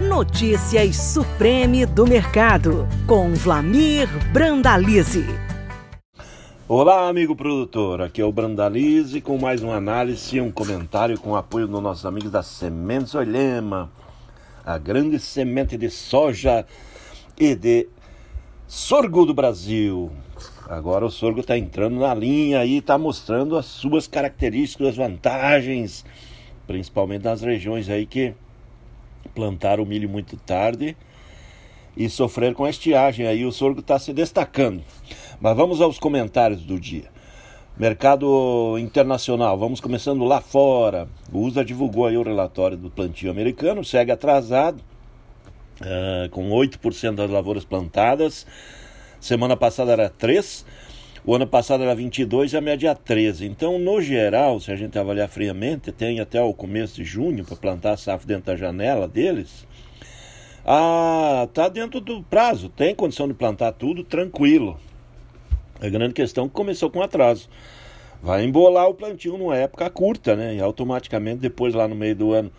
Notícias Supreme do Mercado, com Vlamir Brandalize. Olá, amigo produtor. Aqui é o Brandalize com mais uma análise e um comentário com o apoio dos nossos amigos da Sementes Olhema, a grande semente de soja e de sorgo do Brasil. Agora o sorgo está entrando na linha e está mostrando as suas características, as vantagens, principalmente nas regiões aí que plantaram o milho muito tarde e sofreram com a estiagem. Aí o sorgo está se destacando. Mas vamos aos comentários do dia. Mercado internacional, vamos começando lá fora. O USA divulgou aí o relatório do plantio americano, segue atrasado, uh, com 8% das lavouras plantadas. Semana passada era 3%, o ano passado era 22 e a média 13. Então, no geral, se a gente avaliar friamente, tem até o começo de junho para plantar a safra dentro da janela deles. Ah, tá dentro do prazo, tem condição de plantar tudo tranquilo. A grande questão é que começou com atraso. Vai embolar o plantio numa época curta, né? E automaticamente depois lá no meio do ano,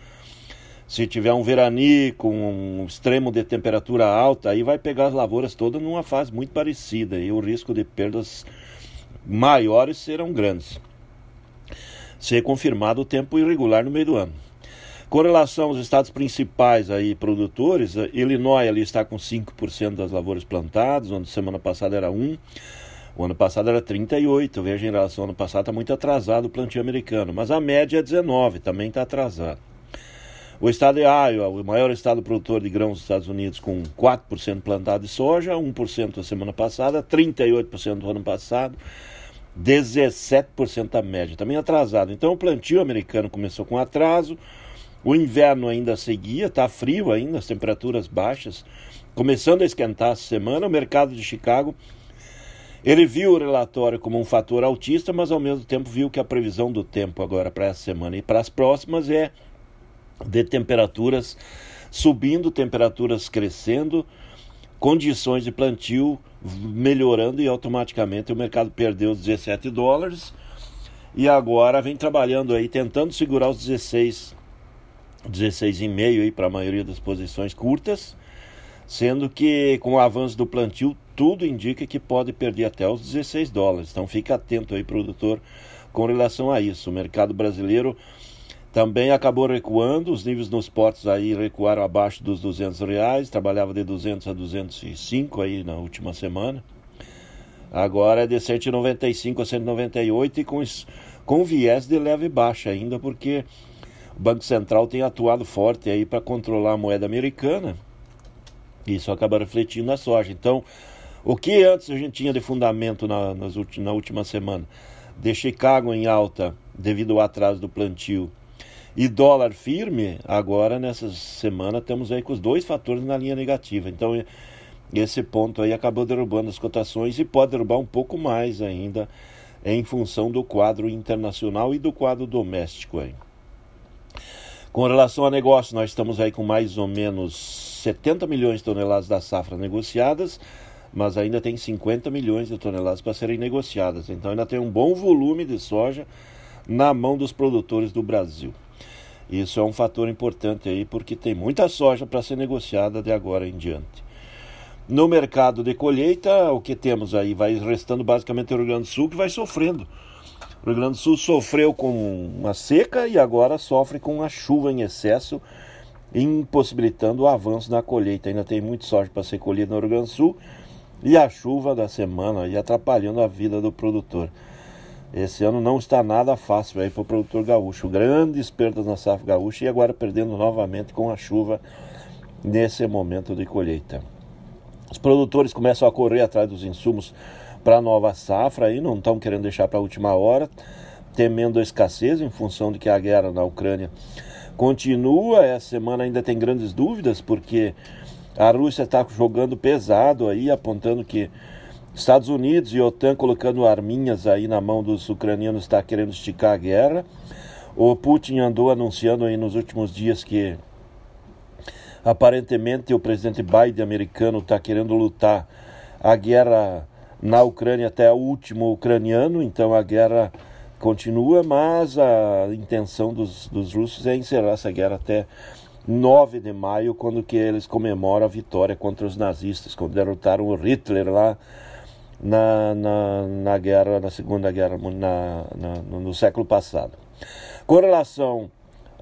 se tiver um veranico, um extremo de temperatura alta, aí vai pegar as lavouras todas numa fase muito parecida e o risco de perdas maiores serão grandes. Se confirmado o tempo irregular no meio do ano. Com relação aos estados principais aí produtores, Illinois ali está com 5% das lavouras plantadas, onde semana passada era 1. O ano passado era 38, veja em relação ao ano passado está muito atrasado o plantio americano, mas a média é 19, também está atrasado. O estado de Iowa, o maior estado produtor de grãos dos Estados Unidos, com 4% plantado de soja, 1% a semana passada, 38% do ano passado, 17% a média, também atrasado. Então o plantio americano começou com atraso, o inverno ainda seguia, está frio ainda, as temperaturas baixas, começando a esquentar essa semana. O mercado de Chicago, ele viu o relatório como um fator altista, mas ao mesmo tempo viu que a previsão do tempo agora para essa semana e para as próximas é de temperaturas subindo, temperaturas crescendo, condições de plantio melhorando e automaticamente o mercado perdeu os 17 dólares e agora vem trabalhando aí, tentando segurar os 16 16,5 aí para a maioria das posições curtas, sendo que com o avanço do plantio tudo indica que pode perder até os 16 dólares. Então fica atento aí, produtor, com relação a isso. O mercado brasileiro também acabou recuando, os níveis nos portos aí recuaram abaixo dos 200 reais, trabalhava de 200 a 205 aí na última semana. Agora é de 195 a 198 e com, com viés de leve baixa ainda, porque o Banco Central tem atuado forte aí para controlar a moeda americana. Isso acaba refletindo na soja. Então, o que antes a gente tinha de fundamento na, nas, na última semana? De Chicago em alta devido ao atraso do plantio e dólar firme, agora nessa semana estamos aí com os dois fatores na linha negativa. Então, esse ponto aí acabou derrubando as cotações e pode derrubar um pouco mais ainda em função do quadro internacional e do quadro doméstico aí. Com relação a negócio, nós estamos aí com mais ou menos 70 milhões de toneladas da safra negociadas, mas ainda tem 50 milhões de toneladas para serem negociadas. Então ainda tem um bom volume de soja na mão dos produtores do Brasil. Isso é um fator importante aí, porque tem muita soja para ser negociada de agora em diante. No mercado de colheita, o que temos aí? Vai restando basicamente o Rio Grande do Sul, que vai sofrendo o Rio Grande do Sul sofreu com uma seca e agora sofre com uma chuva em excesso, impossibilitando o avanço da colheita. Ainda tem muito sorte para ser colhido no Rio Grande do Sul e a chuva da semana e atrapalhando a vida do produtor. Esse ano não está nada fácil aí para o produtor gaúcho. Grandes perdas na safra gaúcha e agora perdendo novamente com a chuva nesse momento de colheita. Os produtores começam a correr atrás dos insumos para a nova safra e não estão querendo deixar para a última hora, temendo a escassez em função de que a guerra na Ucrânia continua. Essa semana ainda tem grandes dúvidas, porque a Rússia está jogando pesado aí, apontando que Estados Unidos e OTAN colocando arminhas aí na mão dos ucranianos está querendo esticar a guerra. O Putin andou anunciando aí nos últimos dias que aparentemente o presidente Biden americano está querendo lutar a guerra na Ucrânia até o último ucraniano, então a guerra continua, mas a intenção dos, dos russos é encerrar essa guerra até 9 de maio, quando que eles comemoram a vitória contra os nazistas, quando derrotaram o Hitler lá na, na, na guerra, na Segunda Guerra, na, na, no século passado. Com relação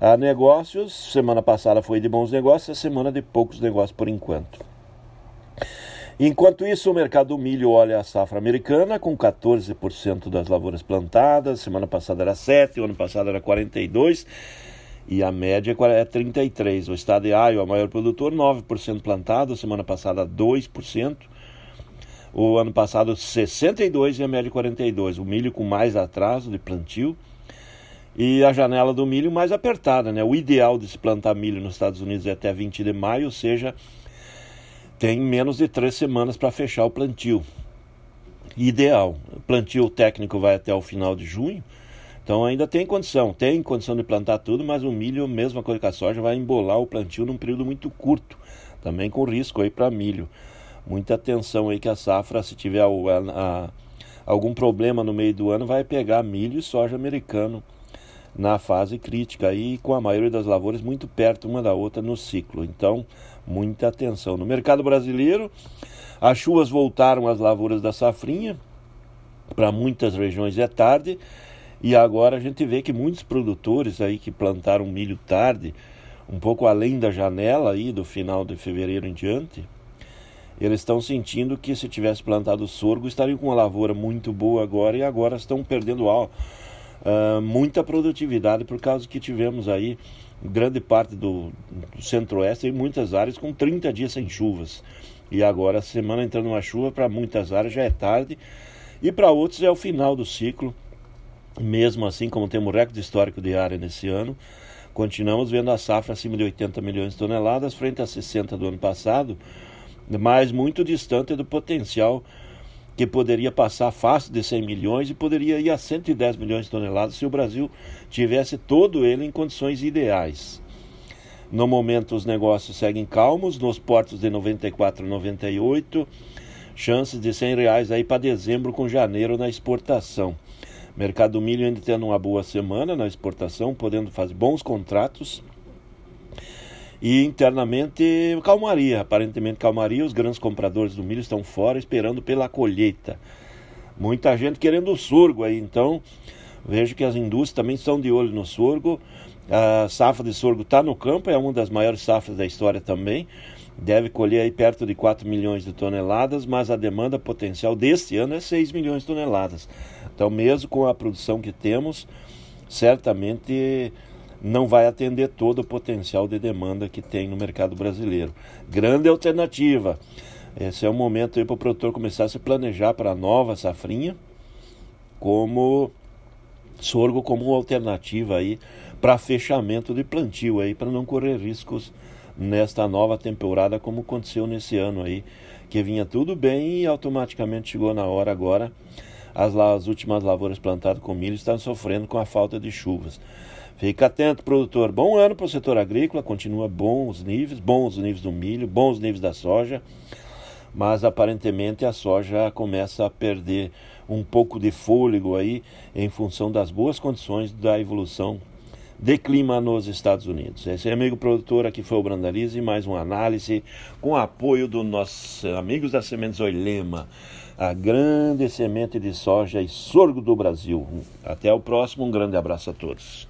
a negócios, semana passada foi de bons negócios, a semana de poucos negócios por enquanto. Enquanto isso, o mercado do milho olha a safra americana com 14% das lavouras plantadas, semana passada era 7, o ano passado era 42 e a média é 33. O estado de Iowa, maior produtor, 9% plantado, semana passada 2%. O ano passado 62 e a média 42. O milho com mais atraso de plantio e a janela do milho mais apertada, né? O ideal de se plantar milho nos Estados Unidos é até 20 de maio, ou seja, tem menos de três semanas para fechar o plantio. Ideal. O plantio técnico vai até o final de junho. Então ainda tem condição, tem condição de plantar tudo, mas o milho, mesma coisa que a soja, vai embolar o plantio num período muito curto, também com risco aí para milho. Muita atenção aí que a safra, se tiver a, a, algum problema no meio do ano, vai pegar milho e soja americano na fase crítica aí, com a maioria das lavouras muito perto uma da outra no ciclo. Então, muita atenção. No mercado brasileiro, as chuvas voltaram às lavouras da safrinha, para muitas regiões é tarde, e agora a gente vê que muitos produtores aí que plantaram milho tarde, um pouco além da janela aí do final de fevereiro em diante, eles estão sentindo que se tivesse plantado sorgo estariam com uma lavoura muito boa agora e agora estão perdendo uh, muita produtividade por causa que tivemos aí grande parte do, do centro-oeste e muitas áreas com 30 dias sem chuvas. E agora a semana entrando uma chuva para muitas áreas já é tarde e para outros é o final do ciclo. Mesmo assim, como temos recorde histórico de área nesse ano, continuamos vendo a safra acima de 80 milhões de toneladas frente a 60 do ano passado, mas muito distante do potencial que poderia passar fácil de 100 milhões e poderia ir a 110 milhões de toneladas se o Brasil tivesse todo ele em condições ideais. No momento, os negócios seguem calmos, nos portos de 94 e 98, chances de 100 reais aí para dezembro com janeiro na exportação. Mercado do milho ainda tendo uma boa semana na exportação, podendo fazer bons contratos e internamente, calmaria. Aparentemente, calmaria. Os grandes compradores do milho estão fora esperando pela colheita. Muita gente querendo o sorgo aí. Então, vejo que as indústrias também estão de olho no sorgo. A safra de sorgo está no campo, é uma das maiores safras da história também. Deve colher aí perto de 4 milhões de toneladas, mas a demanda potencial deste ano é 6 milhões de toneladas. Então, mesmo com a produção que temos, certamente não vai atender todo o potencial de demanda que tem no mercado brasileiro. Grande alternativa. Esse é o momento para o produtor começar a se planejar para a nova safrinha, como sorgo como alternativa aí para fechamento de plantio aí para não correr riscos nesta nova temporada como aconteceu nesse ano aí que vinha tudo bem e automaticamente chegou na hora agora as, as últimas lavouras plantadas com milho estão sofrendo com a falta de chuvas. Fica atento, produtor. Bom ano para o setor agrícola, continua bons níveis, bons níveis do milho, bons níveis da soja, mas aparentemente a soja começa a perder um pouco de fôlego aí em função das boas condições da evolução de clima nos Estados Unidos. Esse é amigo produtor aqui foi o Brandalize, mais uma análise com apoio dos nossos amigos da Sementes Oilema, a grande semente de soja e sorgo do Brasil. Até o próximo, um grande abraço a todos.